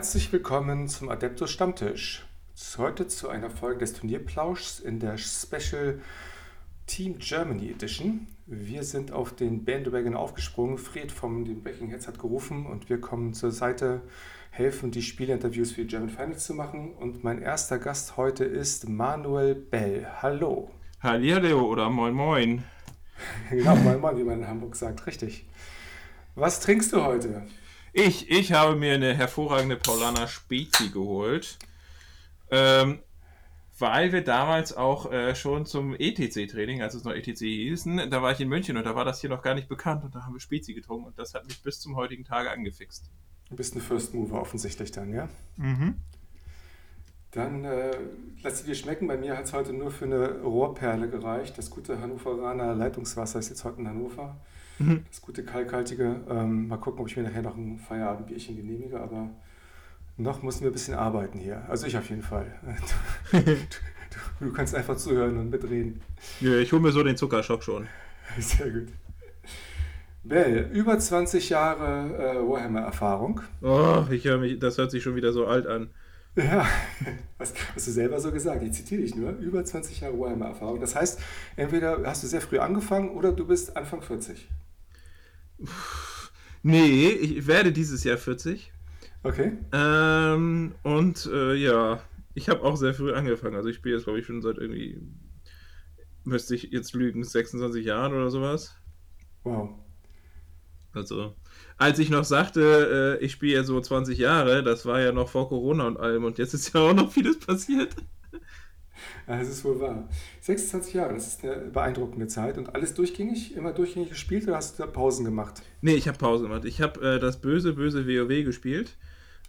Herzlich willkommen zum Adeptus Stammtisch. Heute zu einer Folge des Turnierplauschs in der Special Team Germany Edition. Wir sind auf den Bandwagon aufgesprungen. Fred vom den Breaking Heads hat gerufen und wir kommen zur Seite, helfen die Spielerinterviews für die German Finals zu machen. Und mein erster Gast heute ist Manuel Bell. Hallo. Hallihallo oder moin moin. genau, moin moin, wie man in Hamburg sagt. Richtig. Was trinkst du heute? Ich, ich habe mir eine hervorragende Paulaner Spezi geholt. Ähm, weil wir damals auch äh, schon zum ETC-Training, als es noch ETC hießen, da war ich in München und da war das hier noch gar nicht bekannt und da haben wir Spezi getrunken und das hat mich bis zum heutigen Tage angefixt. Du bist ein First Mover offensichtlich dann, ja? Mhm. Dann äh, lass sie dir schmecken. Bei mir hat es heute nur für eine Rohrperle gereicht. Das gute Hannoveraner Leitungswasser ist jetzt heute in Hannover. Mhm. Das gute Kalkhaltige. Ähm, mal gucken, ob ich mir nachher noch ein Feierabendbierchen genehmige, aber noch müssen wir ein bisschen arbeiten hier. Also ich auf jeden Fall. Du, du, du kannst einfach zuhören und mitreden. Ja, ich hole mir so den Zuckerschock schon. Sehr gut. Bell, über 20 Jahre äh, Warhammer-Erfahrung. Oh, ich höre mich, das hört sich schon wieder so alt an. Ja, hast, hast, du selber so gesagt. Ich zitiere dich nur. Über 20 Jahre Warhammer-Erfahrung. Das heißt, entweder hast du sehr früh angefangen oder du bist Anfang 40. Nee, ich werde dieses Jahr 40. Okay. Ähm, und äh, ja, ich habe auch sehr früh angefangen. Also ich spiele jetzt, glaube ich, schon seit irgendwie, müsste ich jetzt lügen, 26 Jahren oder sowas. Wow. Also, als ich noch sagte, äh, ich spiele ja so 20 Jahre, das war ja noch vor Corona und allem und jetzt ist ja auch noch vieles passiert. Das ist wohl wahr. 26 Jahre, das ist eine beeindruckende Zeit. Und alles durchgängig, immer durchgängig gespielt oder hast du da Pausen gemacht? Nee, ich habe Pausen gemacht. Ich habe äh, das böse, böse WoW gespielt.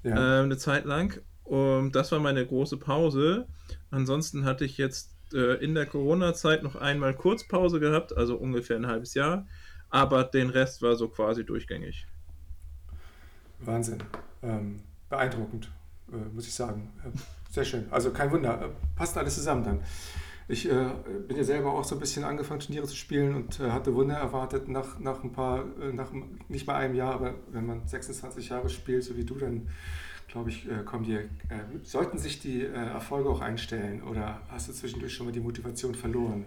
Ja. Äh, eine Zeit lang. Und das war meine große Pause. Ansonsten hatte ich jetzt äh, in der Corona-Zeit noch einmal Kurzpause gehabt, also ungefähr ein halbes Jahr. Aber den Rest war so quasi durchgängig. Wahnsinn. Ähm, beeindruckend, äh, muss ich sagen. Sehr schön. Also kein Wunder. Äh, passt alles zusammen dann. Ich äh, bin ja selber auch so ein bisschen angefangen, Turniere zu spielen und äh, hatte Wunder erwartet nach, nach ein paar, äh, nach nicht mal einem Jahr, aber wenn man 26 Jahre spielt, so wie du, dann glaube ich, äh, kommen die, sollten sich die Erfolge auch einstellen oder hast du zwischendurch schon mal die Motivation verloren?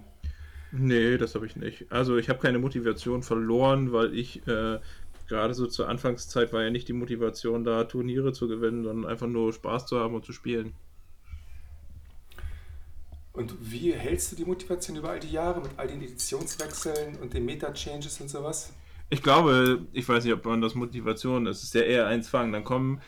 Nee, das habe ich nicht. Also ich habe keine Motivation verloren, weil ich gerade so zur Anfangszeit war ja nicht die Motivation da, Turniere zu gewinnen, sondern einfach nur Spaß zu haben und zu spielen. Und wie hältst du die Motivation über all die Jahre mit all den Editionswechseln und den Meta-Changes und sowas? Ich glaube, ich weiß nicht, ob man das Motivation. Es ist ja eher ein Zwang. Dann kommen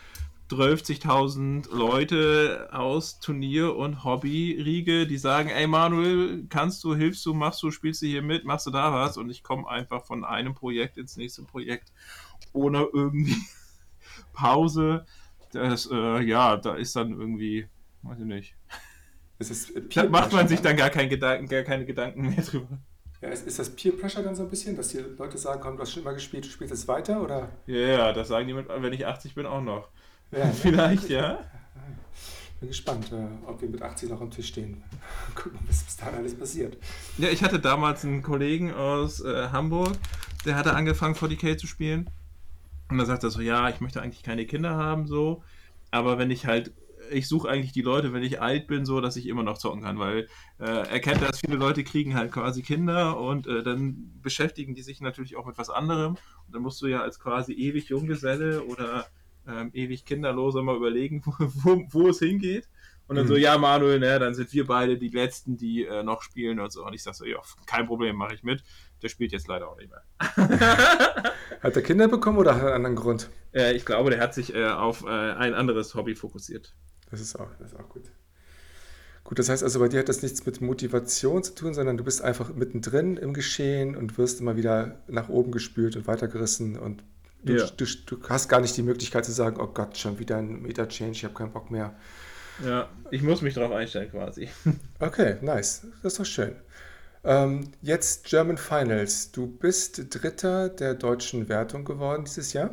12.000 Leute aus Turnier- und Hobby-Riege, die sagen, ey Manuel, kannst du, hilfst du, machst du, spielst du hier mit, machst du da was? Und ich komme einfach von einem Projekt ins nächste Projekt ohne irgendwie Pause. Das, äh, ja, da ist dann irgendwie, weiß ich nicht. Da macht man sich dann gar, kein Gedanken, gar keine Gedanken mehr drüber. Ja, ist, ist das Peer Pressure dann so ein bisschen, dass die Leute sagen, komm, du hast schon immer gespielt, du spielst jetzt weiter, oder? Ja, yeah, das sagen die, mit, wenn ich 80 bin, auch noch. Ja, Vielleicht, ja. Bin gespannt, äh, ob wir mit 80 noch am Tisch stehen. Gucken, was bis dahin alles passiert. Ja, ich hatte damals einen Kollegen aus äh, Hamburg, der hatte angefangen, 40k zu spielen. Und da sagte er so, ja, ich möchte eigentlich keine Kinder haben, so. Aber wenn ich halt ich suche eigentlich die Leute, wenn ich alt bin, so, dass ich immer noch zocken kann, weil äh, er kennt das, viele Leute kriegen halt quasi Kinder und äh, dann beschäftigen die sich natürlich auch mit was anderem. Und dann musst du ja als quasi ewig Junggeselle oder ähm, ewig Kinderloser mal überlegen, wo, wo, wo es hingeht. Und dann mhm. so, ja, Manuel, ne, dann sind wir beide die Letzten, die äh, noch spielen und so. Und ich sag so, ja, kein Problem, mache ich mit. Der spielt jetzt leider auch nicht mehr. hat er Kinder bekommen oder hat er einen anderen Grund? Äh, ich glaube, der hat sich äh, auf äh, ein anderes Hobby fokussiert. Das ist auch, das ist auch gut. Gut, das heißt also, bei dir hat das nichts mit Motivation zu tun, sondern du bist einfach mittendrin im Geschehen und wirst immer wieder nach oben gespült und weitergerissen und du, ja. du, du hast gar nicht die Möglichkeit zu sagen, oh Gott, schon wieder ein Meta-Change, ich habe keinen Bock mehr. Ja, ich muss mich darauf einstellen quasi. Okay, nice. Das ist doch schön. Ähm, jetzt German Finals. Du bist Dritter der deutschen Wertung geworden dieses Jahr.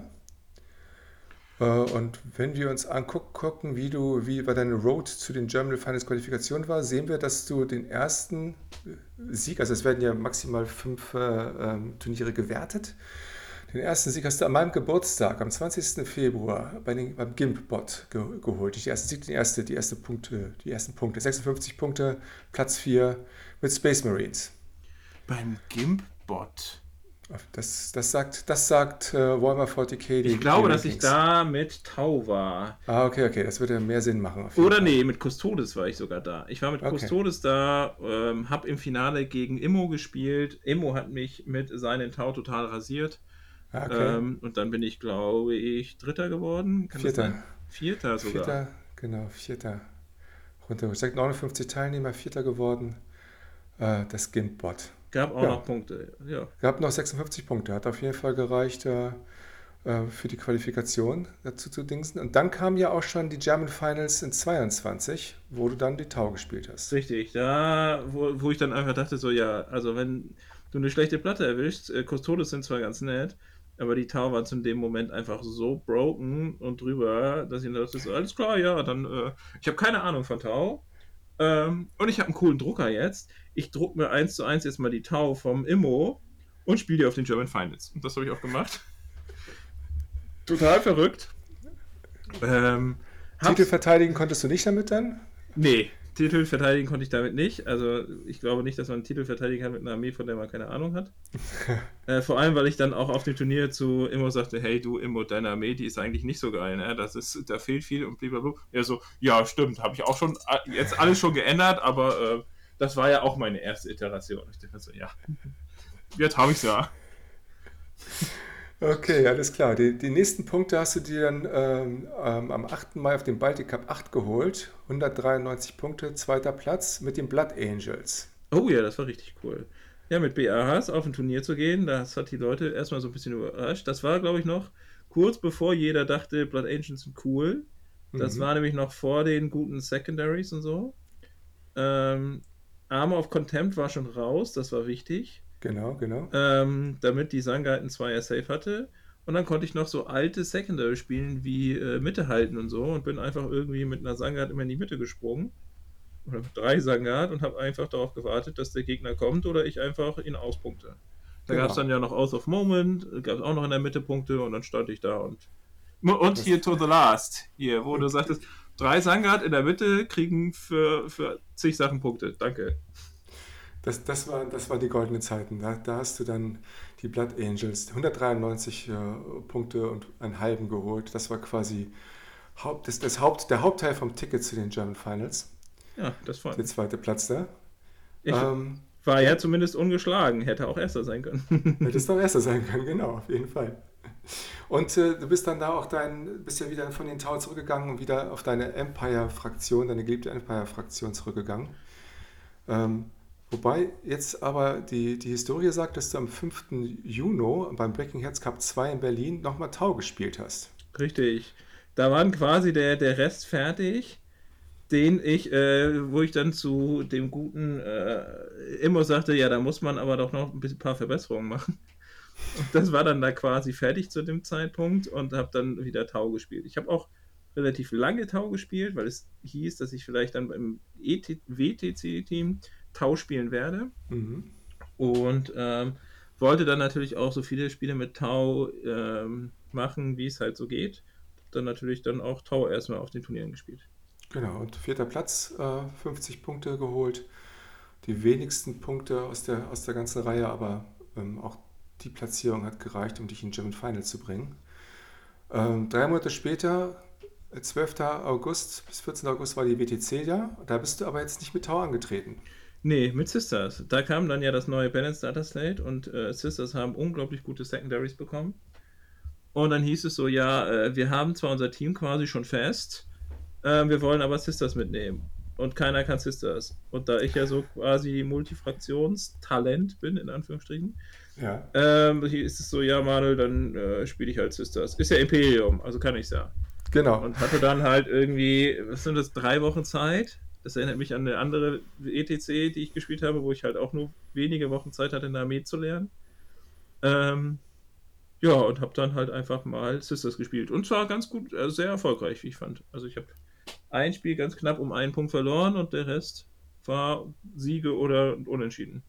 Äh, und wenn wir uns angucken, wie du, wie bei deiner Road zu den German Finals Qualifikation war, sehen wir, dass du den ersten äh, Sieg, also es werden ja maximal fünf äh, ähm, Turniere gewertet, Den ersten Sieg hast du an meinem Geburtstag, am 20. Februar, bei den, beim GIMP-Bot ge geholt. Die erste die erste, die erste Punkte, die ersten Punkte. 56 Punkte, Platz 4 mit Space Marines. Beim GIMP-Bot. Das, das sagt, das sagt äh, Warhammer 40k. Ich glaube, dass ich da mit Tau war. Ah, okay, okay, das würde mehr Sinn machen. Oder Fall. nee, mit Custodes war ich sogar da. Ich war mit okay. Custodes da, ähm, habe im Finale gegen Immo gespielt. Immo hat mich mit seinen Tau total rasiert. Ah, okay. Ähm, und dann bin ich, glaube ich, Dritter geworden. Kann Vierter. Vierter sogar. Vierter, genau, Vierter. Runter. Ich sag 59 Teilnehmer, Vierter geworden. Äh, das Gimp-Bot. Gab auch ja. noch Punkte, ja. Gab noch 56 Punkte, hat auf jeden Fall gereicht äh, äh, für die Qualifikation dazu zu dingsen. Und dann kamen ja auch schon die German Finals in 22, wo du dann die Tau gespielt hast. Richtig, da, wo, wo ich dann einfach dachte, so, ja, also wenn du eine schlechte Platte erwischst, äh, Custodes sind zwar ganz nett, aber die Tau war zu dem Moment einfach so broken und drüber, dass ich dachte, so, alles klar, ja, dann, äh, ich habe keine Ahnung von Tau. Ähm, und ich habe einen coolen Drucker jetzt ich drucke mir eins zu eins jetzt mal die Tau vom Immo und spiele die auf den German Finals. Und das habe ich auch gemacht. Total verrückt. Ähm, Titel verteidigen konntest du nicht damit dann? Nee, Titel verteidigen konnte ich damit nicht. Also ich glaube nicht, dass man einen Titel verteidigen kann mit einer Armee, von der man keine Ahnung hat. äh, vor allem, weil ich dann auch auf dem Turnier zu Immo sagte, hey du Immo, deine Armee, die ist eigentlich nicht so geil, ne? Das ist, da fehlt viel und blablabla. Er so, ja stimmt, habe ich auch schon äh, jetzt alles schon geändert, aber äh, das war ja auch meine erste Iteration. Ich dachte so, ja, jetzt habe ich es ja. Okay, alles klar. Die, die, nächsten Punkte hast du dir dann ähm, ähm, am 8. Mai auf dem Baltic Cup 8 geholt. 193 Punkte, zweiter Platz mit den Blood Angels. Oh ja, das war richtig cool. Ja, mit BAHs auf ein Turnier zu gehen, das hat die Leute erstmal so ein bisschen überrascht. Das war, glaube ich, noch kurz bevor jeder dachte, Blood Angels sind cool. Das mhm. war nämlich noch vor den guten Secondaries und so. Ähm, Armor of Contempt war schon raus, das war wichtig. Genau, genau. Ähm, damit die Sangha ein Zweier Safe hatte. Und dann konnte ich noch so alte Secondary spielen wie äh, Mitte halten und so und bin einfach irgendwie mit einer Sangat immer in die Mitte gesprungen. Oder mit drei Sangat und habe einfach darauf gewartet, dass der Gegner kommt oder ich einfach ihn auspunkte. Da genau. gab es dann ja noch Out of Moment, gab es auch noch in der Mitte Punkte und dann stand ich da und. Und hier To the Last, hier, wo du sagtest, Drei Sangat in der Mitte kriegen für, für zig Sachen Punkte. Danke. Das, das, war, das war die goldene Zeiten. Da, da hast du dann die Blood Angels 193 äh, Punkte und einen halben geholt. Das war quasi Haupt, das, das Haupt, der Hauptteil vom Ticket zu den German Finals. Ja, das war. Der zweite Platz da. Ich ähm, war ja zumindest ungeschlagen. Hätte auch Erster sein können. Hättest auch Erster sein können, genau, auf jeden Fall. Und äh, du bist dann da auch dein, bist ja wieder von den Tau zurückgegangen und wieder auf deine Empire-Fraktion, deine geliebte Empire-Fraktion zurückgegangen. Ähm, wobei jetzt aber die, die Historie sagt, dass du am 5. Juni beim Breaking Heads Cup 2 in Berlin nochmal Tau gespielt hast. Richtig. Da waren quasi der, der Rest fertig, den ich, äh, wo ich dann zu dem guten äh, immer sagte, ja, da muss man aber doch noch ein paar Verbesserungen machen. Und das war dann da quasi fertig zu dem Zeitpunkt und habe dann wieder Tau gespielt. Ich habe auch relativ lange Tau gespielt, weil es hieß, dass ich vielleicht dann beim e WTC-Team Tau spielen werde. Mhm. Und ähm, wollte dann natürlich auch so viele Spiele mit Tau ähm, machen, wie es halt so geht. Dann natürlich dann auch Tau erstmal auf den Turnieren gespielt. Genau, und vierter Platz, äh, 50 Punkte geholt. Die wenigsten Punkte aus der, aus der ganzen Reihe, aber ähm, auch die Platzierung hat gereicht, um dich in German Final zu bringen. Ähm, drei Monate später, 12. August bis 14. August war die WTC ja. Da bist du aber jetzt nicht mit Tau angetreten. Nee, mit Sisters. Da kam dann ja das neue Balance Data Slate und äh, Sisters haben unglaublich gute Secondaries bekommen. Und dann hieß es so, ja, äh, wir haben zwar unser Team quasi schon fest, äh, wir wollen aber Sisters mitnehmen. Und keiner kann Sisters. Und da ich ja so quasi Multifraktionstalent bin, in Anführungsstrichen, ja. Ähm, ist es so, ja, Manuel, dann äh, spiele ich halt Sisters. Ist ja Imperium, also kann ich ja. Genau. Und hatte dann halt irgendwie, was sind das, drei Wochen Zeit? Das erinnert mich an eine andere ETC, die ich gespielt habe, wo ich halt auch nur wenige Wochen Zeit hatte, eine Armee zu lernen. Ähm, ja, und habe dann halt einfach mal Sisters gespielt. Und zwar ganz gut, also sehr erfolgreich, wie ich fand. Also ich habe ein Spiel ganz knapp um einen Punkt verloren und der Rest war Siege oder Unentschieden.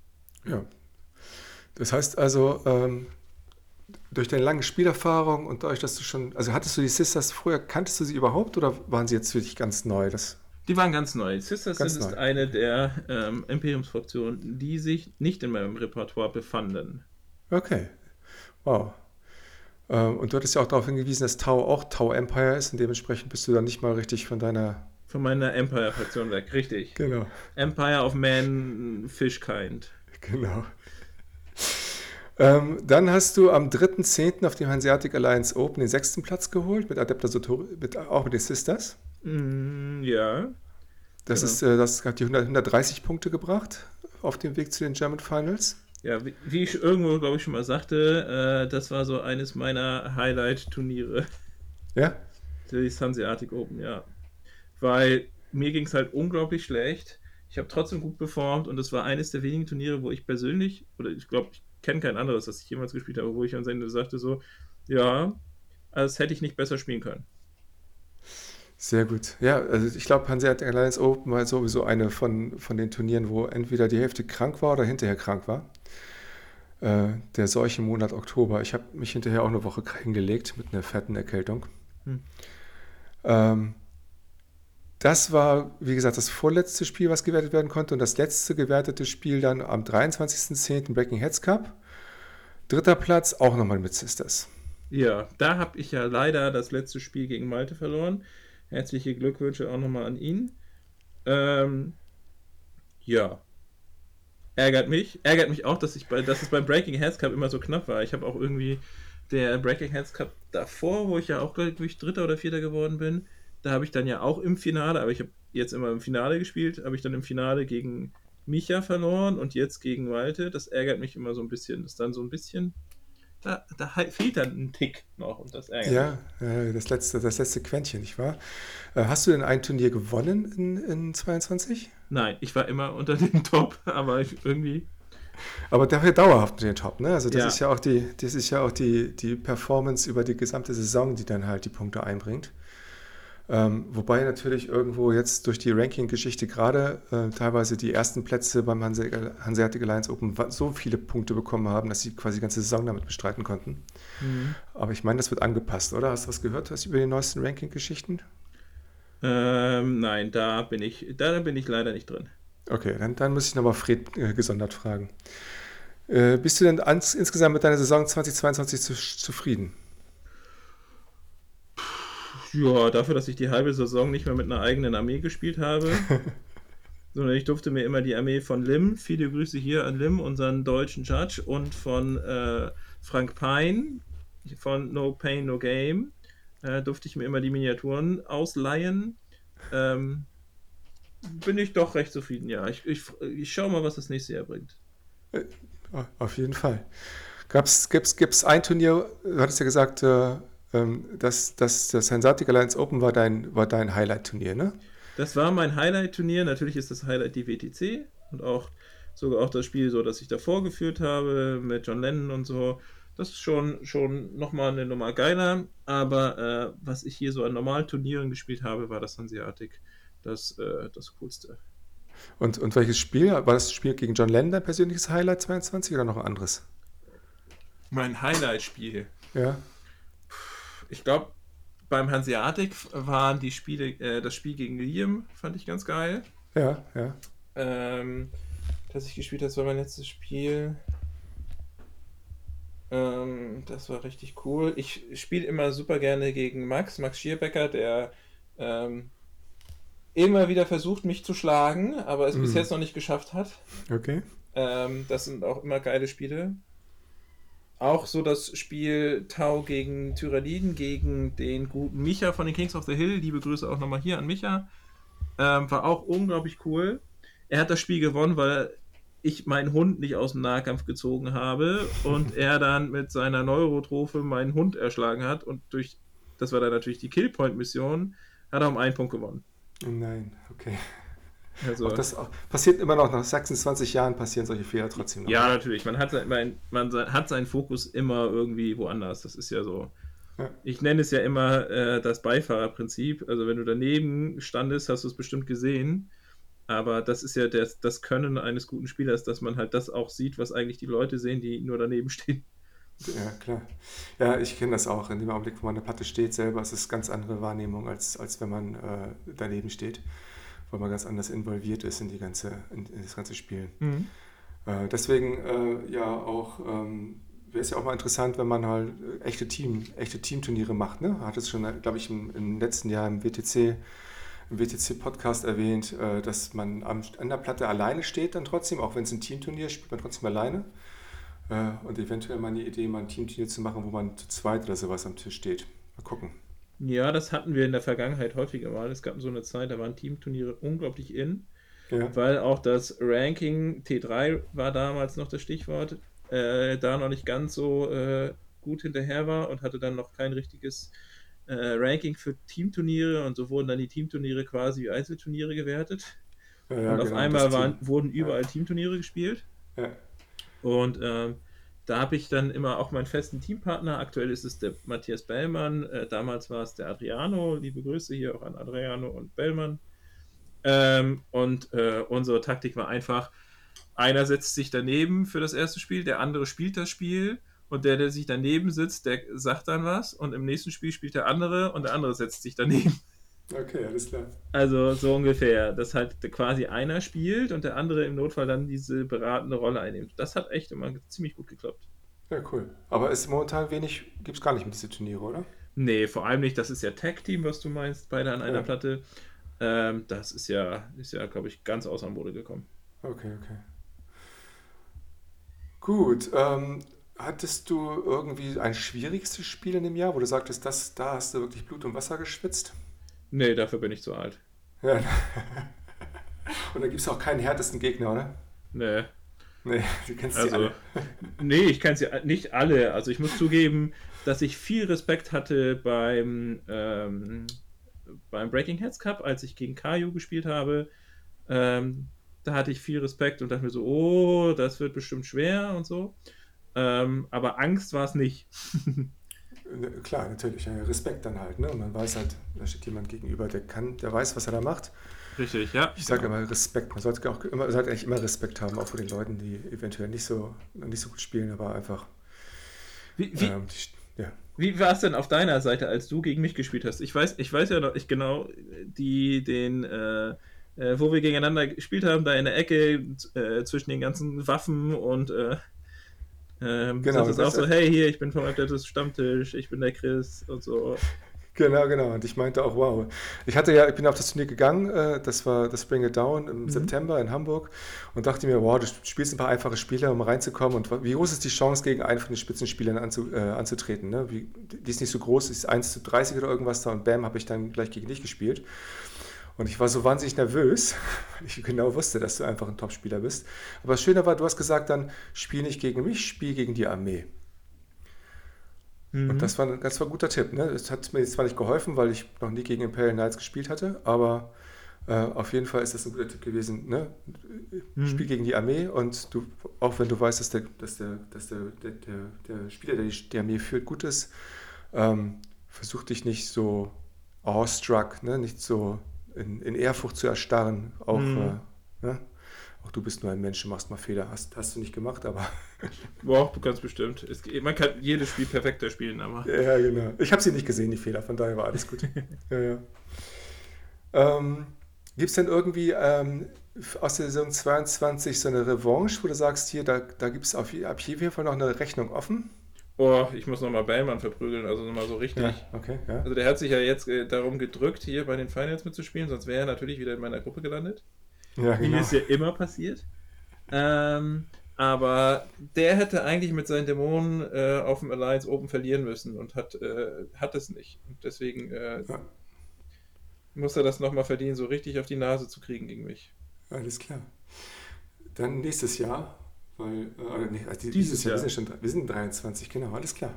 Ja, das heißt also, ähm, durch deine lange Spielerfahrung und dadurch, dass du schon, also hattest du die Sisters früher, kanntest du sie überhaupt oder waren sie jetzt für dich ganz neu? Das die waren ganz neu. Sisters sind ist neu. eine der ähm, Imperiumsfraktionen, die sich nicht in meinem Repertoire befanden. Okay. Wow. Ähm, Und du hattest ja auch darauf hingewiesen, dass Tau auch Tau Empire ist und dementsprechend bist du dann nicht mal richtig von deiner. Von meiner Empire-Fraktion weg, richtig. Genau. Empire of Man Fishkind. Genau. Ähm, dann hast du am 3.10. auf dem Hanseatic Alliance Open den sechsten Platz geholt mit Adepta Sotori, mit, auch mit den Sisters. Mm, ja. Das Genau. ist, äh, das hat die 100, 130 Punkte gebracht auf dem Weg zu den German Finals. Ja, wie, wie ich irgendwo, glaube ich, schon mal sagte, äh, das war so eines meiner Highlight-Turniere. Ja? Die Hanseatic Open, ja. Weil mir ging es halt unglaublich schlecht. Ich habe trotzdem gut performt und es war eines der wenigen Turniere, wo ich persönlich, oder ich glaube, ich kenne kein anderes, das ich jemals gespielt habe, wo ich am Ende sagte so, ja, als hätte ich nicht besser spielen können. Sehr gut. Ja, also ich glaube, Hanseatic Alliance Open war sowieso eine von, von den Turnieren, wo entweder die Hälfte krank war oder hinterher krank war. Äh, der Seuchenmonat Oktober. Ich habe mich hinterher auch eine Woche hingelegt mit einer fetten Erkältung. Hm. Ähm, das war, wie gesagt, das vorletzte Spiel, was gewertet werden konnte. Und das letzte gewertete Spiel dann am 23.10. Breaking Heads Cup. Dritter Platz, auch nochmal mit Sisters. Ja, da habe ich ja leider das letzte Spiel gegen Malte verloren. Herzliche Glückwünsche auch nochmal an ihn. Ähm, ja. Ärgert mich. Ärgert mich auch, dass, ich bei, dass es beim Breaking Heads Cup immer so knapp war. Ich habe auch irgendwie der Breaking Heads Cup davor, wo ich ja auch, glaube ich, Dritter oder Vierter geworden bin, da habe ich dann ja auch im Finale, aber ich habe jetzt immer im Finale gespielt, habe ich dann im Finale gegen Micha verloren und jetzt gegen Malte. Das ärgert mich immer so ein bisschen. Das ist dann so ein bisschen. Da, da fehlt dann ein Tick noch und das ärgert. Ja, äh, das letzte, das letzte Quäntchen, nicht wahr? Äh, Hast du denn ein Turnier gewonnen in, in 22? Nein, ich war immer unter dem Top, aber ich irgendwie. Aber dafür dauerhaft in den Top, ne? Also das Ja. ist ja auch die, das ist ja auch die, die Performance über die gesamte Saison, die dann halt die Punkte einbringt. Ähm, wobei natürlich irgendwo jetzt durch die Ranking-Geschichte gerade äh, teilweise die ersten Plätze beim Hanse Hanseatic Alliance Open so viele Punkte bekommen haben, dass sie quasi die ganze Saison damit bestreiten konnten. Aber ich meine, das wird angepasst, oder? Hast du was gehört hast du über die neuesten Ranking-Geschichten? Ähm, nein, da bin ich, da bin ich leider nicht drin. Okay, dann, dann muss ich nochmal Fred äh, gesondert fragen. Äh, bist du denn ans, insgesamt mit deiner Saison 2022 zu, zufrieden? Ja, dafür, dass ich die halbe Saison nicht mehr mit einer eigenen Armee gespielt habe, sondern ich durfte mir immer die Armee von Lim, viele Grüße hier an Lim, unseren deutschen Judge, und von äh, Frank Pine von No Pain, No Game, äh, durfte ich mir immer die Miniaturen ausleihen. Ähm, bin ich doch recht zufrieden, ja. Ich, ich, ich schau mal, was das nächste Jahr bringt. Ah, Auf jeden Fall. Gibt's, gibt's ein Turnier, du hattest ja gesagt, äh, ähm, dass, dass das Hanseatic Alliance Open war dein, war dein Highlight-Turnier, ne? Das war mein Highlight-Turnier. Natürlich ist das Highlight die WTC und auch sogar auch das Spiel, so das ich davor geführt habe mit John Lennon und so. Das ist schon, schon nochmal eine Nummer geiler. Aber äh, was ich hier so an normalen Turnieren gespielt habe, war das Hanseatic das, äh, das coolste. Und, und welches Spiel? War das Spiel gegen John Lennon dein persönliches Highlight 22 oder noch ein anderes? Mein Highlight-Spiel. Ja. Ich glaube, beim Hanseatic waren die Spiele, äh, das Spiel gegen Liam fand ich ganz geil. Ja, ja. Ähm, das ich gespielt habe, das war mein letztes Spiel. Ähm, das war richtig cool. Ich spiele immer super gerne gegen Max, Max Schierbecker, der ähm, immer wieder versucht, mich zu schlagen, aber es bis Mhm. jetzt noch nicht geschafft hat. Okay. Ähm, das sind auch immer geile Spiele. Auch so das Spiel Tau gegen Tyranniden, gegen den guten Micha von den Kings of the Hill. Liebe Grüße auch nochmal hier an Micha. Ähm, war auch unglaublich cool. Er hat das Spiel gewonnen, weil ich meinen Hund nicht aus dem Nahkampf gezogen habe und er dann mit seiner Neurotrophe meinen Hund erschlagen hat und durch, das war dann natürlich die Killpoint-Mission, hat er um einen Punkt gewonnen. Oh Nein, okay. Also, Auch das auch, passiert immer noch, nach 26 Jahren passieren solche Fehler trotzdem noch. Ja, natürlich. Man hat, man, man hat seinen Fokus immer irgendwie woanders. Das ist ja so. Ja. Ich nenne es ja immer äh, das Beifahrerprinzip. Also wenn du daneben standest, hast du es bestimmt gesehen. Aber das ist ja das, das Können eines guten Spielers, dass man halt das auch sieht, was eigentlich die Leute sehen, die nur daneben stehen. Ja, klar. Ja, ich kenne das auch. In dem Augenblick, wo man eine Platte steht, selber ist es eine ganz andere Wahrnehmung, als, als wenn man äh, daneben steht, weil man ganz anders involviert ist in, die ganze, in, in das ganze Spiel. Mhm. Äh, deswegen äh, ja auch ähm, wäre es ja auch mal interessant, wenn man halt echte Team, echte Teamturniere macht. Ne? Hat es schon, glaube ich, im, im, letzten Jahr im WTC, im WTC-Podcast erwähnt, äh, dass man am, an der Platte alleine steht, dann trotzdem, auch wenn es ein Teamturnier ist, spielt man trotzdem alleine. Äh, und eventuell mal eine Idee, mal ein Teamturnier zu machen, wo man zu zweit oder sowas am Tisch steht. Mal gucken. Ja, das hatten wir in der Vergangenheit häufiger mal. Es gab so eine Zeit, da waren Teamturniere unglaublich in. Ja. Weil auch das Ranking T3 war damals noch das Stichwort, äh, da noch nicht ganz so äh, gut hinterher war und hatte dann noch kein richtiges äh, Ranking für Teamturniere und so wurden dann die Teamturniere quasi wie Einzelturniere gewertet. Ja, und auf genau, einmal waren, wurden überall ja. Teamturniere gespielt. Und ähm, da habe ich dann immer auch meinen festen Teampartner. Aktuell ist es der Matthias Bellmann. Äh, damals war es der Adriano. Liebe Grüße hier auch an Adriano und Bellmann. Ähm, und äh, unsere Taktik war einfach, einer setzt sich daneben für das erste Spiel, der andere spielt das Spiel und der, der sich daneben sitzt, der sagt dann was und im nächsten Spiel spielt der andere und der andere setzt sich daneben. Okay, alles klar. Also so ungefähr, dass halt quasi einer spielt und der andere im Notfall dann diese beratende Rolle einnimmt. Das hat echt immer ziemlich gut geklappt. Ja, cool. Aber ist momentan wenig, gibt es gar nicht mit diese Turniere, oder? Nee, vor allem nicht. Das ist ja Tag-Team, was du meinst, beide an einer ja. Platte. Ähm, das ist ja, ist ja, glaube ich, ganz außer Mode gekommen. Okay, okay. Gut. Ähm, hattest du irgendwie ein schwierigstes Spiel in dem Jahr, wo du sagtest, das, da hast du wirklich Blut und Wasser geschwitzt? Nee, dafür bin ich zu alt. Ja. Und da gibt es auch keinen härtesten Gegner, oder? Nee. Nee, du kennst also, sie alle. nee, ich kenne sie nicht alle. Also ich muss zugeben, dass ich viel Respekt hatte beim ähm, beim Breaking Heads Cup, als ich gegen Kaiju gespielt habe, ähm, da hatte ich viel Respekt und dachte mir so, oh, das wird bestimmt schwer und so. Ähm, aber Angst war es nicht. Ne, klar, natürlich. Respekt dann halt. Ne? Und man weiß halt, da steht jemand gegenüber, der kann, der weiß, was er da macht. Richtig, ja. Ich sage genau. immer Respekt. Man sollte auch immer, sollte eigentlich immer Respekt haben, auch vor den Leuten, die eventuell nicht so, nicht so gut spielen, aber einfach. Wie, wie, ähm, die, ja. Wie war es denn auf deiner Seite, als du gegen mich gespielt hast? Ich weiß, ich weiß ja noch, ich genau, die, den, äh, äh, wo wir gegeneinander gespielt haben, da in der Ecke äh, zwischen den ganzen Waffen und äh, ähm, genau, das ist auch so, hey, hier, ich bin vom Athletics Stammtisch, ich bin der Chris und so. Genau, genau. Und ich meinte auch, wow. Ich hatte ja, ich bin auf das Turnier gegangen, äh, das war das Bring It Down im mhm. September in Hamburg und dachte mir, wow, du spielst ein paar einfache Spiele, um reinzukommen. Und wie groß ist die Chance, gegen einen von den Spitzenspielern anzu, äh, anzutreten? Ne? Wie, die ist nicht so groß, ist 1 zu 30 oder irgendwas da und bam, habe ich dann gleich gegen dich gespielt. Und ich war so wahnsinnig nervös, weil ich genau wusste, dass du einfach ein Topspieler bist. Aber das Schöne war, du hast gesagt dann, spiel nicht gegen mich, spiel gegen die Armee. Mhm. Und das war, ein, war ein guter Tipp. Ne? Das hat mir zwar nicht geholfen, weil ich noch nie gegen Imperial Knights gespielt hatte, aber äh, auf jeden Fall ist das ein guter Tipp gewesen. Ne? Mhm. Spiel gegen die Armee und du, auch wenn du weißt, dass der, dass der, dass der, der, der, der Spieler, der die, die Armee führt, gut ist, ähm, versuch dich nicht so awestruck, ne? nicht so in, in Ehrfurcht zu erstarren. Auch, mhm. äh, ne? auch du bist nur ein Mensch, du machst mal Fehler. Hast, hast du nicht gemacht, aber. Boah, ganz bestimmt. Es, man kann jedes Spiel perfekter spielen, aber. Ja, genau. Ich habe sie nicht gesehen, die Fehler, von daher war alles gut. ja, ja. Ähm, Gibt es denn irgendwie ähm, aus der Saison 22 so eine Revanche, wo du sagst, hier, da, da gibt es auf, ab jeden Fall noch eine Rechnung offen? Oh, ich muss nochmal Bellmann verprügeln, also nochmal so richtig. Ja, okay, ja. Also der hat sich ja jetzt äh, darum gedrückt, hier bei den Finals mitzuspielen, sonst wäre er natürlich wieder in meiner Gruppe gelandet. Ja, genau. Wie es ja immer passiert. Ähm, aber der hätte eigentlich mit seinen Dämonen äh, auf dem Alliance Open verlieren müssen und hat, äh, hat es nicht. Und deswegen äh, ja. muss er das nochmal verdienen, so richtig auf die Nase zu kriegen gegen mich. Alles klar. Dann nächstes Jahr weil, äh, nee, also dieses, Jahr. Wir sind, schon, wir sind 23, genau, alles klar.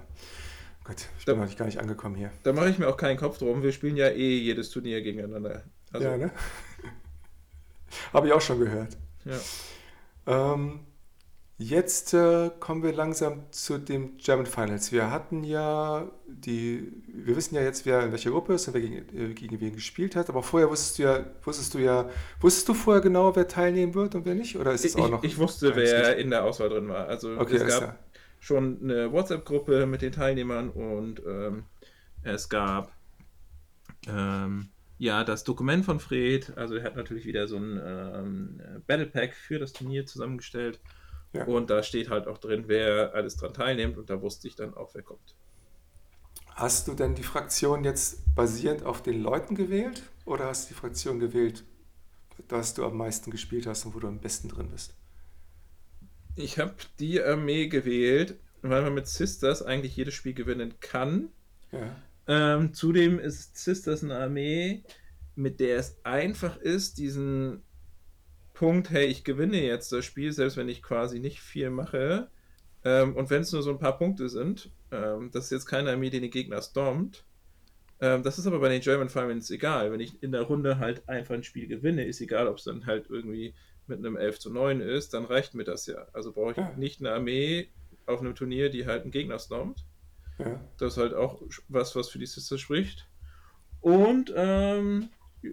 Gott, ich da, bin noch gar nicht angekommen hier. Da mache ich mir auch keinen Kopf drum. Wir spielen ja eh jedes Turnier gegeneinander. Also, ja, ne? Habe ich auch schon gehört. Ja. Ähm, Jetzt äh, kommen wir langsam zu den German Finals. Wir hatten ja die, wir wissen ja jetzt, wer in welcher Gruppe ist und wer gegen, äh, gegen wen gespielt hat, aber vorher wusstest du ja, wusstest du ja, wusstest du vorher genau, wer teilnehmen wird und wer nicht? Oder ist es auch noch? Ich wusste, wer nicht? in der Auswahl drin war. Also okay, es gab ja. schon eine WhatsApp-Gruppe mit den Teilnehmern und ähm, es gab ähm, ja das Dokument von Fred. Also er hat natürlich wieder so ein ähm, Battle Pack für das Turnier zusammengestellt. Ja. Und da steht halt auch drin, wer alles dran teilnimmt und da wusste ich dann auch, wer kommt. Hast du denn die Fraktion jetzt basierend auf den Leuten gewählt oder hast du die Fraktion gewählt, dass du am meisten gespielt hast und wo du am besten drin bist? Ich habe die Armee gewählt, weil man mit Sisters eigentlich jedes Spiel gewinnen kann. Ja. Ähm, zudem ist Sisters eine Armee, mit der es einfach ist, diesen Punkt, hey, ich gewinne jetzt das Spiel, selbst wenn ich quasi nicht viel mache. Ähm, und wenn es nur so ein paar Punkte sind, ähm, das ist jetzt keine Armee, die den Gegner stormt. Ähm, das ist aber bei den German Finals egal. Wenn ich in der Runde halt einfach ein Spiel gewinne, ist egal, ob es dann halt irgendwie mit einem 11 zu 9 ist, dann reicht mir das ja. Also brauche ich ja. nicht eine Armee auf einem Turnier, die halt einen Gegner stormt. Ja. Das ist halt auch was, was für die Sisters spricht. Und ähm,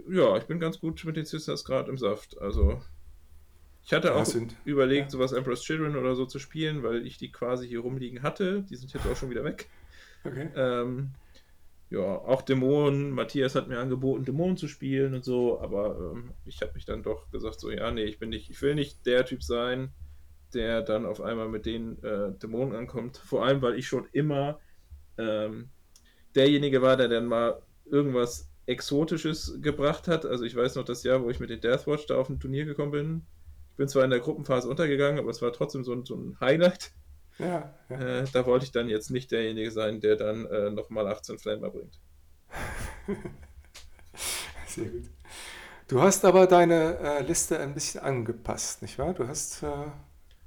ja, ich bin ganz gut mit den Sisters gerade im Saft. Also ich hatte auch sind, überlegt, ja. sowas Emperor's Children oder so zu spielen, weil ich die quasi hier rumliegen hatte. Die sind jetzt auch schon wieder weg. Okay. Ähm, ja, auch Dämonen. Matthias hat mir angeboten, Dämonen zu spielen und so, aber ähm, ich habe mich dann doch gesagt, so, ja, nee, ich bin nicht, ich will nicht der Typ sein, der dann auf einmal mit den äh, Dämonen ankommt. Vor allem, weil ich schon immer ähm, derjenige war, der dann mal irgendwas Exotisches gebracht hat. Also ich weiß noch das Jahr, wo ich mit den Deathwatch da auf ein Turnier gekommen bin. Ich bin zwar in der Gruppenphase untergegangen, aber es war trotzdem so ein, so ein Highlight. Ja, ja. Äh, da wollte ich dann jetzt nicht derjenige sein, der dann äh, nochmal 18 Flamer bringt. Sehr gut. Du hast aber deine äh, Liste ein bisschen angepasst, nicht wahr? Du hast äh,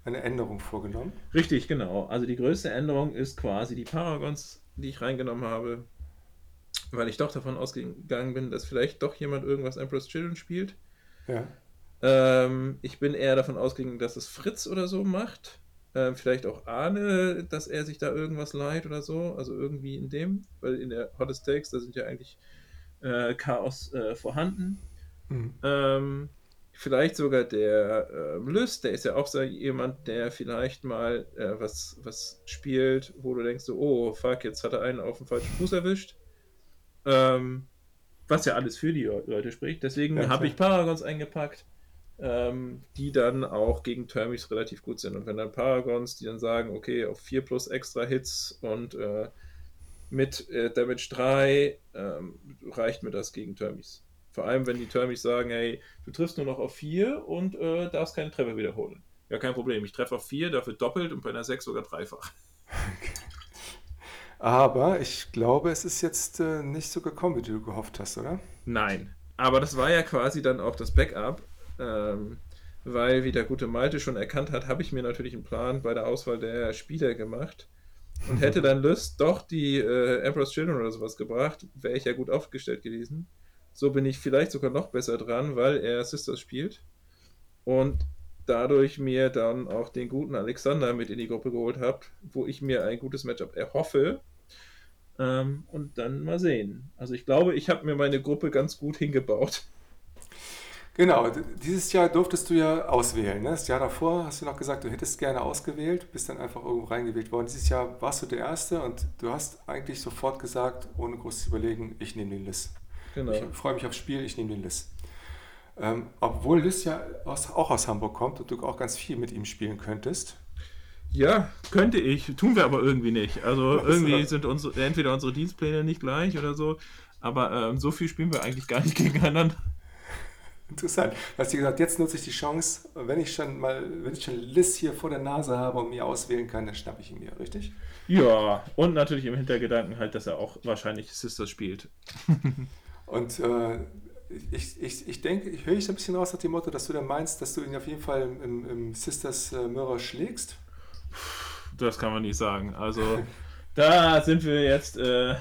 eine Änderung vorgenommen. Richtig, genau. Also die größte Änderung ist quasi die Paragons, die ich reingenommen habe, weil ich doch davon ausgegangen bin, dass vielleicht doch jemand irgendwas Emperor's Children spielt. Ja. Ähm, ich bin eher davon ausgegangen, dass es Fritz oder so macht. Ähm, vielleicht auch Arne, dass er sich da irgendwas leiht oder so. Also irgendwie in dem, weil in der Hottest Takes, da sind ja eigentlich äh, Chaos äh, vorhanden. Mhm. Ähm, vielleicht sogar der äh, Lys, der ist ja auch so jemand, der vielleicht mal äh, was, was spielt, wo du denkst, so, oh fuck, jetzt hat er einen auf den falschen Fuß erwischt. Ähm, was ja alles für die Leute spricht. Deswegen ja, habe ich Paragons eingepackt ähm, die dann auch gegen Termis relativ gut sind. Und wenn dann Paragons, die dann sagen, okay, auf 4 plus extra Hits und äh, mit äh, Damage 3 ähm, reicht mir das gegen Termis. Vor allem, wenn die Termis sagen, hey, du triffst nur noch auf 4 und äh, darfst keinen Treffer wiederholen. Ja, kein Problem. Ich treffe auf 4, dafür doppelt und bei einer 6 sogar dreifach. Aber ich glaube, es ist jetzt äh, nicht so gekommen, wie du gehofft hast, oder? Nein. Aber das war ja quasi dann auch das Backup. Ähm, weil, wie der gute Malte schon erkannt hat, habe ich mir natürlich einen Plan bei der Auswahl der Spieler gemacht. Und hätte dann Lust doch die äh, Emperor's Children oder sowas gebracht, wäre ich ja gut aufgestellt gewesen. So bin ich vielleicht sogar noch besser dran, weil er Sisters spielt. Und dadurch mir dann auch den guten Alexander mit in die Gruppe geholt habe, wo ich mir ein gutes Matchup erhoffe. Ähm, und dann mal sehen. Also ich glaube, ich habe mir meine Gruppe ganz gut hingebaut. Genau, dieses Jahr durftest du ja auswählen. Ne? Das Jahr davor hast du noch gesagt, du hättest gerne ausgewählt, bist dann einfach irgendwo reingewählt worden. Dieses Jahr warst du der Erste und du hast eigentlich sofort gesagt, ohne groß zu überlegen, ich nehme den Liss. Genau. Ich freue mich aufs Spiel, ich nehme den Liss. Ähm, obwohl Liss ja aus, auch aus Hamburg kommt und du auch ganz viel mit ihm spielen könntest. Ja, könnte ich, tun wir aber irgendwie nicht. Also irgendwie sind unsere, entweder unsere Dienstpläne nicht gleich oder so, aber ähm, so viel spielen wir eigentlich gar nicht gegeneinander. Interessant. Du hast gesagt, jetzt nutze ich die Chance, wenn ich schon mal, wenn ich schon Liz hier vor der Nase habe und mir auswählen kann, dann schnappe ich ihn mir, richtig? Ja, und natürlich im Hintergedanken halt, dass er auch wahrscheinlich Sisters spielt. und äh, ich, ich, ich denke, ich höre ich so ein bisschen raus nach dem Motto, dass du dann meinst, dass du ihn auf jeden Fall im, im Sisters äh, Mirror schlägst. Das kann man nicht sagen. Also da sind wir jetzt. Äh,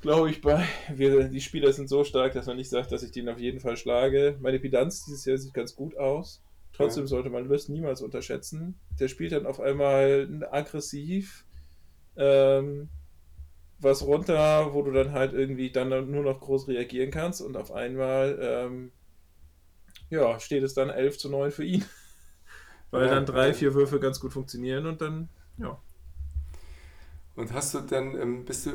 glaube ich, bei. Wir, die Spieler sind so stark, dass man nicht sagt, dass ich den auf jeden Fall schlage. Meine Bilanz dieses Jahr sieht ganz gut aus. Trotzdem ja. sollte man Lust niemals unterschätzen. Der spielt dann auf einmal aggressiv ähm, was runter, wo du dann halt irgendwie dann nur noch groß reagieren kannst und auf einmal ähm, ja, steht es dann 11 zu 9 für ihn. Weil ja, dann drei, vier Würfe ganz gut funktionieren und dann Ja. Und hast du dann, ähm, bist du,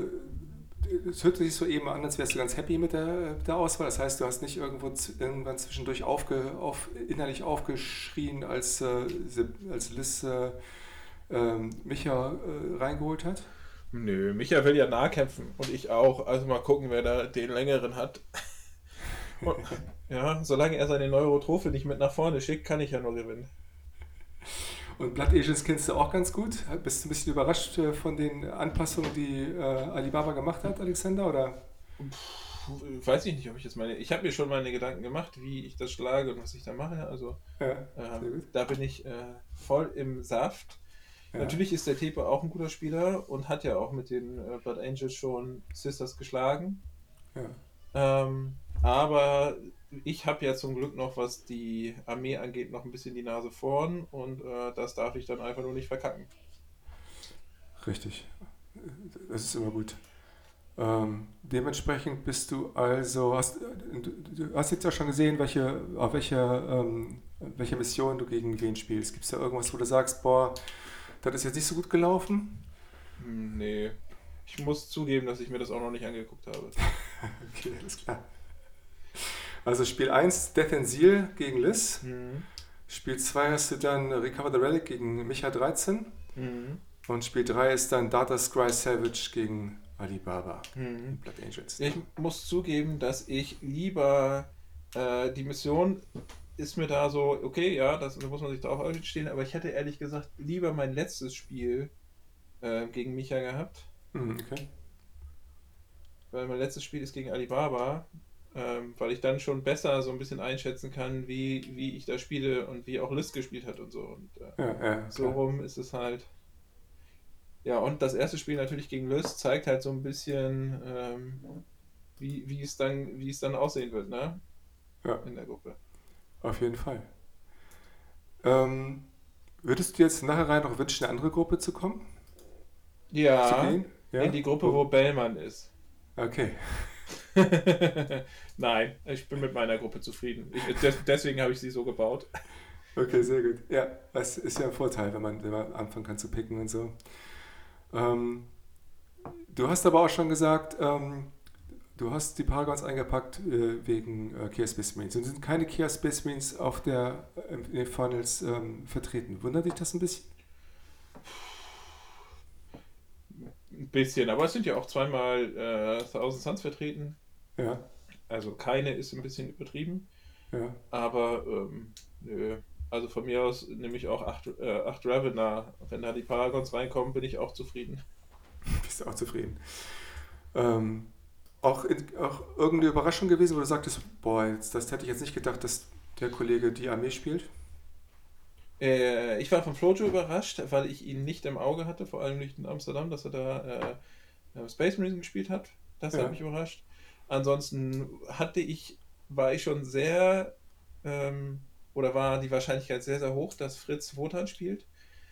es hört sich so eben an, als wärst du ganz happy mit der, mit der Auswahl. Das heißt, du hast nicht irgendwo irgendwann zwischendurch aufge, auf, innerlich aufgeschrien, als, äh, als Liz äh, ähm, Micha äh, reingeholt hat. Nö, Micha will ja nahkämpfen und ich auch. Also mal gucken, wer da den längeren hat. Und, ja, solange er seine Neurotrophe nicht mit nach vorne schickt, kann ich ja nur gewinnen. Und Blood Agents kennst du auch ganz gut. Bist du ein bisschen überrascht äh, von den Anpassungen, die äh, Alibaba gemacht hat, Alexander? Oder? Puh, weiß ich nicht, ob ich jetzt meine. Ich habe mir schon meine Gedanken gemacht, wie ich das schlage und was ich da mache. Also Ja, ähm, da bin ich äh, voll im Saft. Ja. Natürlich ist der Tepe auch ein guter Spieler und hat ja auch mit den äh, Blood Angels schon Sisters geschlagen. Ja. Ähm, aber ich habe ja zum Glück noch, was die Armee angeht, noch ein bisschen die Nase vorn und äh, das darf ich dann einfach nur nicht verkacken. Richtig. Das ist immer gut. Ähm, dementsprechend bist du also, hast, du, du hast jetzt ja schon gesehen, welche, auf welcher, ähm, welche Mission du gegen wen spielst. Gibt es da irgendwas, wo du sagst, boah, das ist jetzt nicht so gut gelaufen? Hm, nee. Ich muss zugeben, dass ich mir das auch noch nicht angeguckt habe. Okay, alles klar. Also Spiel 1, Death and Seal gegen Liz. Mhm. Spiel 2 hast du dann Recover the Relic gegen Micha 13. Mhm. Und Spiel 3 ist dann Data Scry Savage gegen Alibaba. Mhm. Blood Angels. Ich muss zugeben, dass ich lieber äh, die Mission ist mir da so, okay, ja, das, da muss man sich drauf einstehen, aber ich hätte ehrlich gesagt lieber mein letztes Spiel äh, gegen Micha gehabt, Hm, okay. weil mein letztes Spiel ist gegen Alibaba, ähm, weil ich dann schon besser so ein bisschen einschätzen kann, wie, wie ich da spiele und wie auch Liz gespielt hat und so. Und äh, Ja, ja, so rum ist es halt. Ja, und das erste Spiel natürlich gegen Liz zeigt halt so ein bisschen, ähm, wie, wie, es dann, wie es dann aussehen wird, ne? Ja. In der Gruppe. Auf jeden Fall. Ähm, würdest du jetzt nachher rein noch wünschen, in eine andere Gruppe zu kommen? zu Ja, gehen? Ja? in die Gruppe, wo Bellmann ist. Okay. Nein, ich bin mit meiner Gruppe zufrieden. Ich, des, deswegen habe ich sie so gebaut. Okay, sehr gut. Ja, das ist ja ein Vorteil, wenn man, wenn man anfangen kann zu picken und so. Ähm, du hast aber auch schon gesagt, ähm, du hast die Paragons eingepackt äh, wegen äh, Chaos Space. Und sind keine Chaos Space Marines auf der, äh, in den Funnels ähm, vertreten. Wundert dich das ein bisschen? Ein bisschen, aber es sind ja auch zweimal äh, Thousand Suns vertreten. Ja, Also keine ist ein bisschen übertrieben. ja. Aber ähm, nö. Also von mir aus nehme ich auch 8 äh, acht Ravener. Wenn da die Paragons reinkommen, bin ich auch zufrieden. Bist du auch zufrieden. Ähm, auch, in, auch irgendeine Überraschung gewesen, wo du sagtest, boah, jetzt, das hätte ich jetzt nicht gedacht, dass der Kollege die Armee spielt? Äh, ich war von Flojo überrascht, weil ich ihn nicht im Auge hatte, vor allem nicht in Amsterdam, dass er da äh, äh, Space Marine gespielt hat. Das Ja. hat mich überrascht. Ansonsten hatte ich, war ich schon sehr, ähm, oder war die Wahrscheinlichkeit sehr, sehr hoch, dass Fritz Wotan spielt.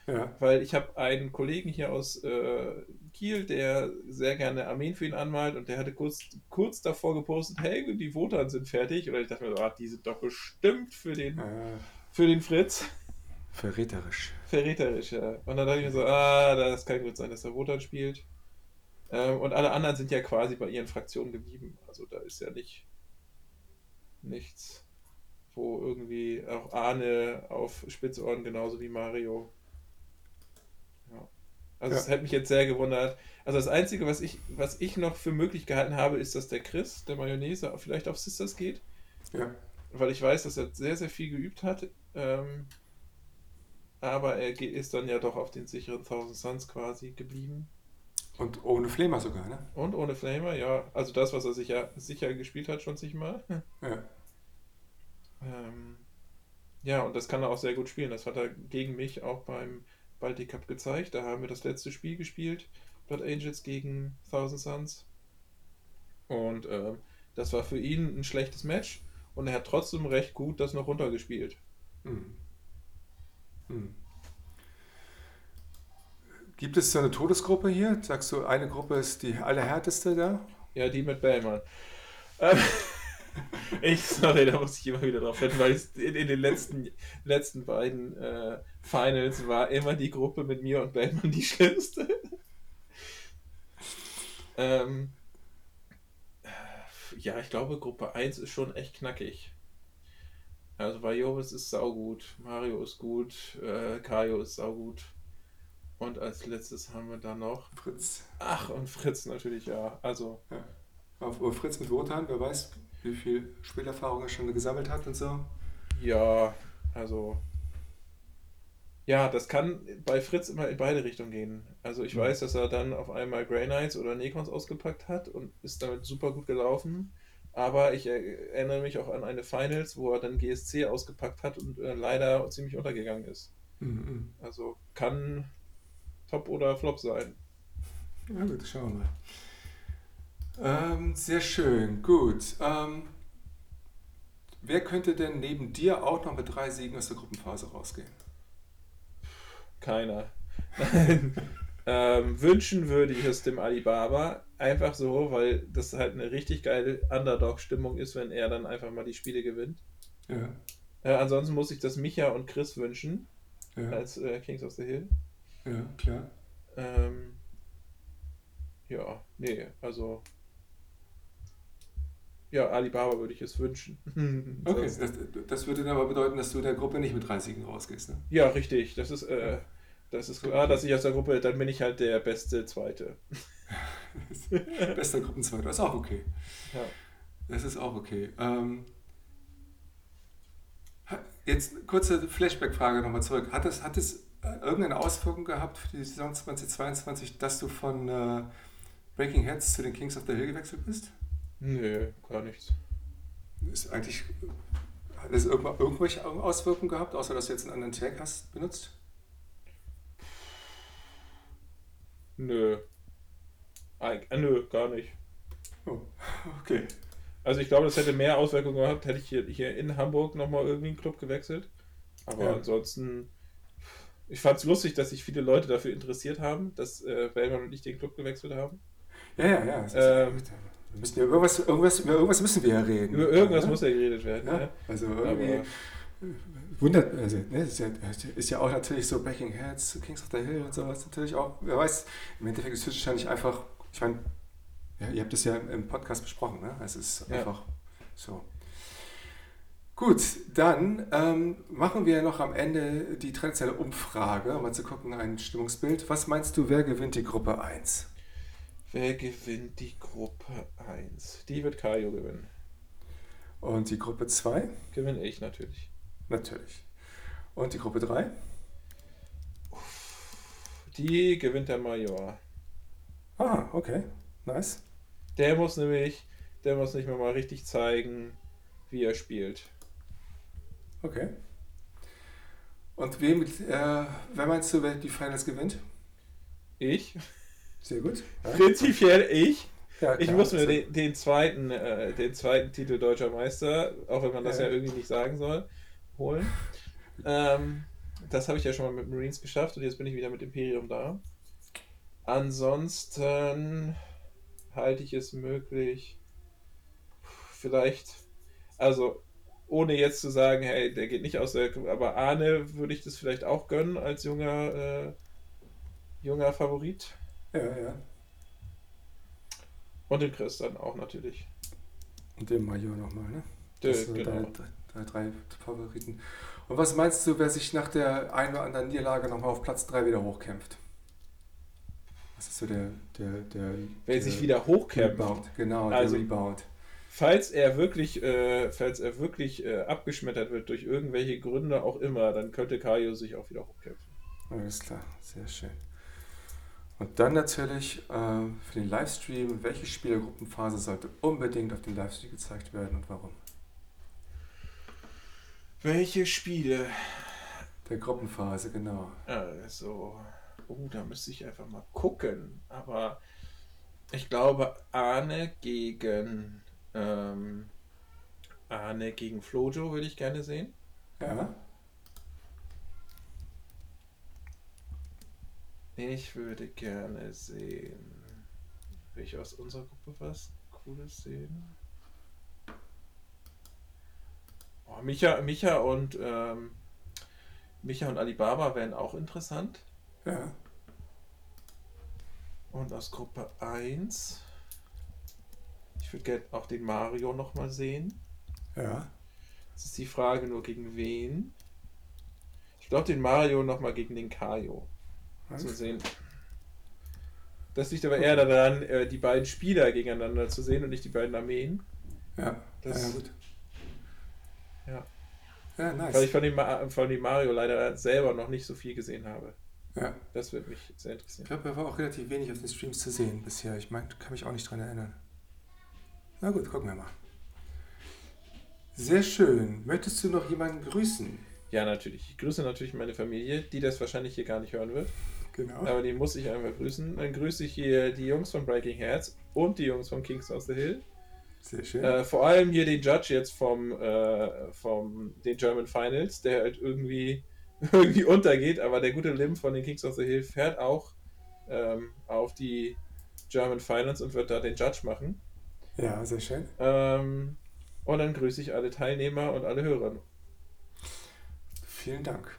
Ja, Weil ich habe einen Kollegen hier aus äh, Kiel, der sehr gerne Armeen für ihn anmalt und der hatte kurz, kurz davor gepostet, hey, die Wotan sind fertig. Oder ich dachte mir, so, ah, die sind doch bestimmt für den, äh, für den Fritz. Verräterisch. Verräterisch, ja. Und dann dachte ich mir so, ah, das kann gut sein, dass der Wotan spielt. Ähm, und alle anderen sind ja quasi bei ihren Fraktionen geblieben. Also da ist ja nicht nichts, wo irgendwie auch Arne auf Spitzohren genauso wie Mario. Ja. Also es Ja. hat mich jetzt sehr gewundert. Also das Einzige, was ich, was ich noch für möglich gehalten habe, ist, dass der Chris, der Mayonnaise, vielleicht auf Sisters geht. Ja, Weil ich weiß, dass er sehr, sehr viel geübt hat. Ähm, aber er ist dann ja doch auf den sicheren Thousand Suns quasi geblieben. und ohne Flamer sogar, ne? Und ohne Flamer, ja. Also das, was er sicher, sicher gespielt hat, schon zigmal. Ja, Ähm, ja, und das kann er auch sehr gut spielen. Das hat er gegen mich auch beim Baltic Cup gezeigt. Da haben wir das letzte Spiel gespielt. Blood Angels gegen Thousand Suns. Und ähm, das war für ihn ein schlechtes Match. Und er hat trotzdem recht gut das noch runtergespielt. Hm. Hm. Gibt es so eine Todesgruppe hier? Sagst du, eine Gruppe ist die allerhärteste da? Ja, die mit Bellman. Ähm, ich, sorry, da muss ich immer wieder drauf hin, weil in, in den letzten, letzten beiden äh, Finals war immer die Gruppe mit mir und Bellman die schlimmste. ähm, ja, ich glaube, Gruppe 1 ist schon echt knackig. Also Vajovis ist saugut, Mario ist gut, äh, Kaio ist saugut. Und als letztes haben wir dann noch Fritz. Ach, und Fritz natürlich, ja. Also. Ja. Auf Fritz mit Wotan, wer weiß, wie viel Spielerfahrung er schon gesammelt hat und so. Ja, also. Ja, das kann bei Fritz immer in beide Richtungen gehen. Also ich Mhm. weiß, dass er dann auf einmal Grey Knights oder Necrons ausgepackt hat und ist damit super gut gelaufen. Aber ich er- erinnere mich auch an eine Finals, wo er dann GSC ausgepackt hat und äh, leider ziemlich untergegangen ist. Mhm. Also kann Top oder Flop sein. Ja gut, schauen wir mal. Ähm, sehr schön, gut. Ähm, wer könnte denn neben dir auch noch mit drei Siegen aus der Gruppenphase rausgehen? Keiner. Nein. ähm, wünschen würde ich es dem Alibaba. Einfach so, weil das halt eine richtig geile Underdog-Stimmung ist, wenn er dann einfach mal die Spiele gewinnt. Ja, Äh, ansonsten muss ich das Micha und Chris wünschen, ja, als äh, Kings of the Hill. ja klar. Ähm, ja, nee, also. Ja, Alibaba würde ich es wünschen. Okay, das, das würde dann aber bedeuten, dass du in der Gruppe nicht mit drei Siegen rausgehst. Ne? Ja, richtig. Das ist, äh, das ist klar, dass ich aus der Gruppe, dann bin ich halt der beste Zweite. Bester Gruppenzweiter, ist auch okay. Ja. Das ist auch okay. Ähm, jetzt kurze Flashback-Frage nochmal zurück. Hat es, hat es äh, irgendeine Auswirkung gehabt für die Saison 2022, dass du von äh, Breaking Heads zu den Kings of the Hill gewechselt bist? Nö, gar nichts. Ist eigentlich, hat es irgendwelche Auswirkungen gehabt, außer dass du jetzt einen anderen Tag hast benutzt? Nö. Eig äh, nö, gar nicht. Oh, okay. Also ich glaube, das hätte mehr Auswirkungen gehabt, hätte ich hier, hier in Hamburg nochmal irgendwie einen Club gewechselt. Aber Ja. ansonsten, ich fand es lustig, dass sich viele Leute dafür interessiert haben, dass äh, und ich den Club gewechselt haben. Ja, ja, ja. Ähm, wir müssen ja irgendwas, irgendwas, über irgendwas müssen wir ja reden. Über irgendwas ja? muss ja geredet werden. Ja, Ne? also irgendwie Aber wundert, also ne, ist, ja, ist ja auch natürlich so Breaking Heads, Kings of the Hill und sowas natürlich auch, wer weiß, im Endeffekt ist es wahrscheinlich einfach, ich meine, ja, ihr habt das ja im, Podcast besprochen, ne? Es ist Ja. einfach so. Gut, dann ähm, machen wir noch am Ende die traditionelle Umfrage, um mal zu gucken, ein Stimmungsbild. Was meinst du, wer gewinnt die Gruppe 1? wer gewinnt die Gruppe 1? Die wird Kaio gewinnen. Und die Gruppe 2? Gewinne ich natürlich. Natürlich. Und die Gruppe 3? Die gewinnt der Major. Ah, okay. Nice. Der muss nämlich, der muss nicht mehr mal richtig zeigen, wie er spielt. Okay. Und wem, äh, wer meinst du, wer die Finals gewinnt? Ich? Sehr gut. Ja, Prinzipiell ich. ja, Ich klar. muss mir den, den, zweiten, äh, den zweiten Titel Deutscher Meister, auch wenn man das Ja. ja, irgendwie nicht sagen soll, holen. Ähm, das habe ich ja schon mal mit Marines geschafft und jetzt bin ich wieder mit Imperium da. Ansonsten halte ich es möglich, vielleicht, also ohne jetzt zu sagen, hey, der geht nicht aus der, aber Arne würde ich das vielleicht auch gönnen als junger, äh, junger Favorit. Ja, ja. Und den Chris dann auch natürlich. Und den Major nochmal, ne? Dö, genau. Deine drei, Favoriten. Und was meinst du, wer sich nach der einen oder anderen Niederlage nochmal auf Platz 3 wieder hochkämpft? Was ist so der, der, der, Wer der sich wieder hochkämpft. Rebound? Genau, Also- der Rebound. Falls er wirklich, äh, falls er wirklich äh, abgeschmettert wird durch irgendwelche Gründe auch immer, dann könnte Kaio sich auch wieder hochkämpfen. Alles klar, sehr schön. Und dann natürlich äh, für den Livestream, welche Spielergruppenphase sollte unbedingt auf dem Livestream gezeigt werden und warum? Welche Spiele? Der Gruppenphase, genau. Also, oh, da müsste ich einfach mal gucken. Aber ich glaube, Arne gegen ähm, Arne gegen Flojo würde ich gerne sehen. Ja, Ich würde gerne sehen. Will ich aus unserer Gruppe was Cooles sehen? Oh, Micha, Micha und ähm, Micha und Alibaba wären auch interessant. Ja. Und aus Gruppe 1. Ich würde gerne auch den Mario nochmal sehen. Ja. Es ist die Frage nur gegen wen. Ich glaube den Mario nochmal gegen den Kaio zu sehen. Das liegt aber eher daran, äh, die beiden Spieler gegeneinander zu sehen und nicht die beiden Armeen. Ja, Das- ja, gut. Ja. Ja, nice. Weil ich von dem, von dem Mario leider selber noch nicht so viel gesehen habe. ja. Das würde mich sehr Ich interessieren. glaube, er war auch relativ wenig auf den Streams zu sehen bisher. Ich mein, kann mich auch nicht dran erinnern. Na gut, gucken wir mal. Sehr schön. Möchtest du noch jemanden grüßen? Ja, natürlich. Ich grüße natürlich meine Familie, die das wahrscheinlich hier gar nicht hören wird. Genau. Aber die muss ich einmal grüßen. Dann grüße ich hier die Jungs von Breaking Hearts und die Jungs von Kings of the Hill. Sehr schön. Äh, vor allem hier den Judge jetzt vom, äh, vom den German Finals, der halt irgendwie, irgendwie untergeht, aber der gute Lim von den Kings of the Hill fährt auch ähm, auf die German Finals und wird da den Judge machen. Ja, sehr schön. Ähm, und dann grüße ich alle Teilnehmer und alle Hörer. Vielen Dank.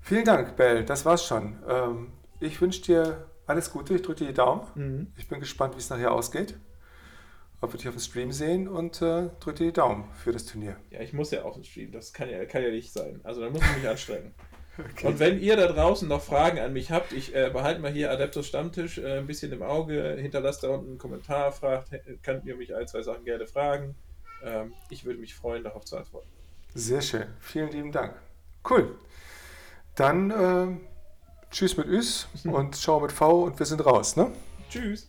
Vielen Dank, Bell. Das war's schon. Ähm, ich wünsche dir alles Gute. Ich drücke dir die Daumen. Mhm. Ich bin gespannt, wie es nachher ausgeht. Ob wir dich auf dem Stream sehen und äh, drücke dir die Daumen für das Turnier. Ja, ich muss ja auf den Stream, das kann ja, kann ja nicht sein. Also da muss ich mich anstrengen. Okay. Und wenn ihr da draußen noch Fragen an mich habt, ich äh, behalte mal hier Adeptus Stammtisch äh, ein bisschen im Auge, hinterlasst da unten einen Kommentar, fragt, äh, könnt ihr mich ein, zwei Sachen gerne fragen. Ähm, ich würde mich freuen, darauf zu antworten. Sehr schön. Vielen lieben Dank. Cool. Dann äh, tschüss mit Üs und ciao mit V und wir sind raus. Ne? Tschüss!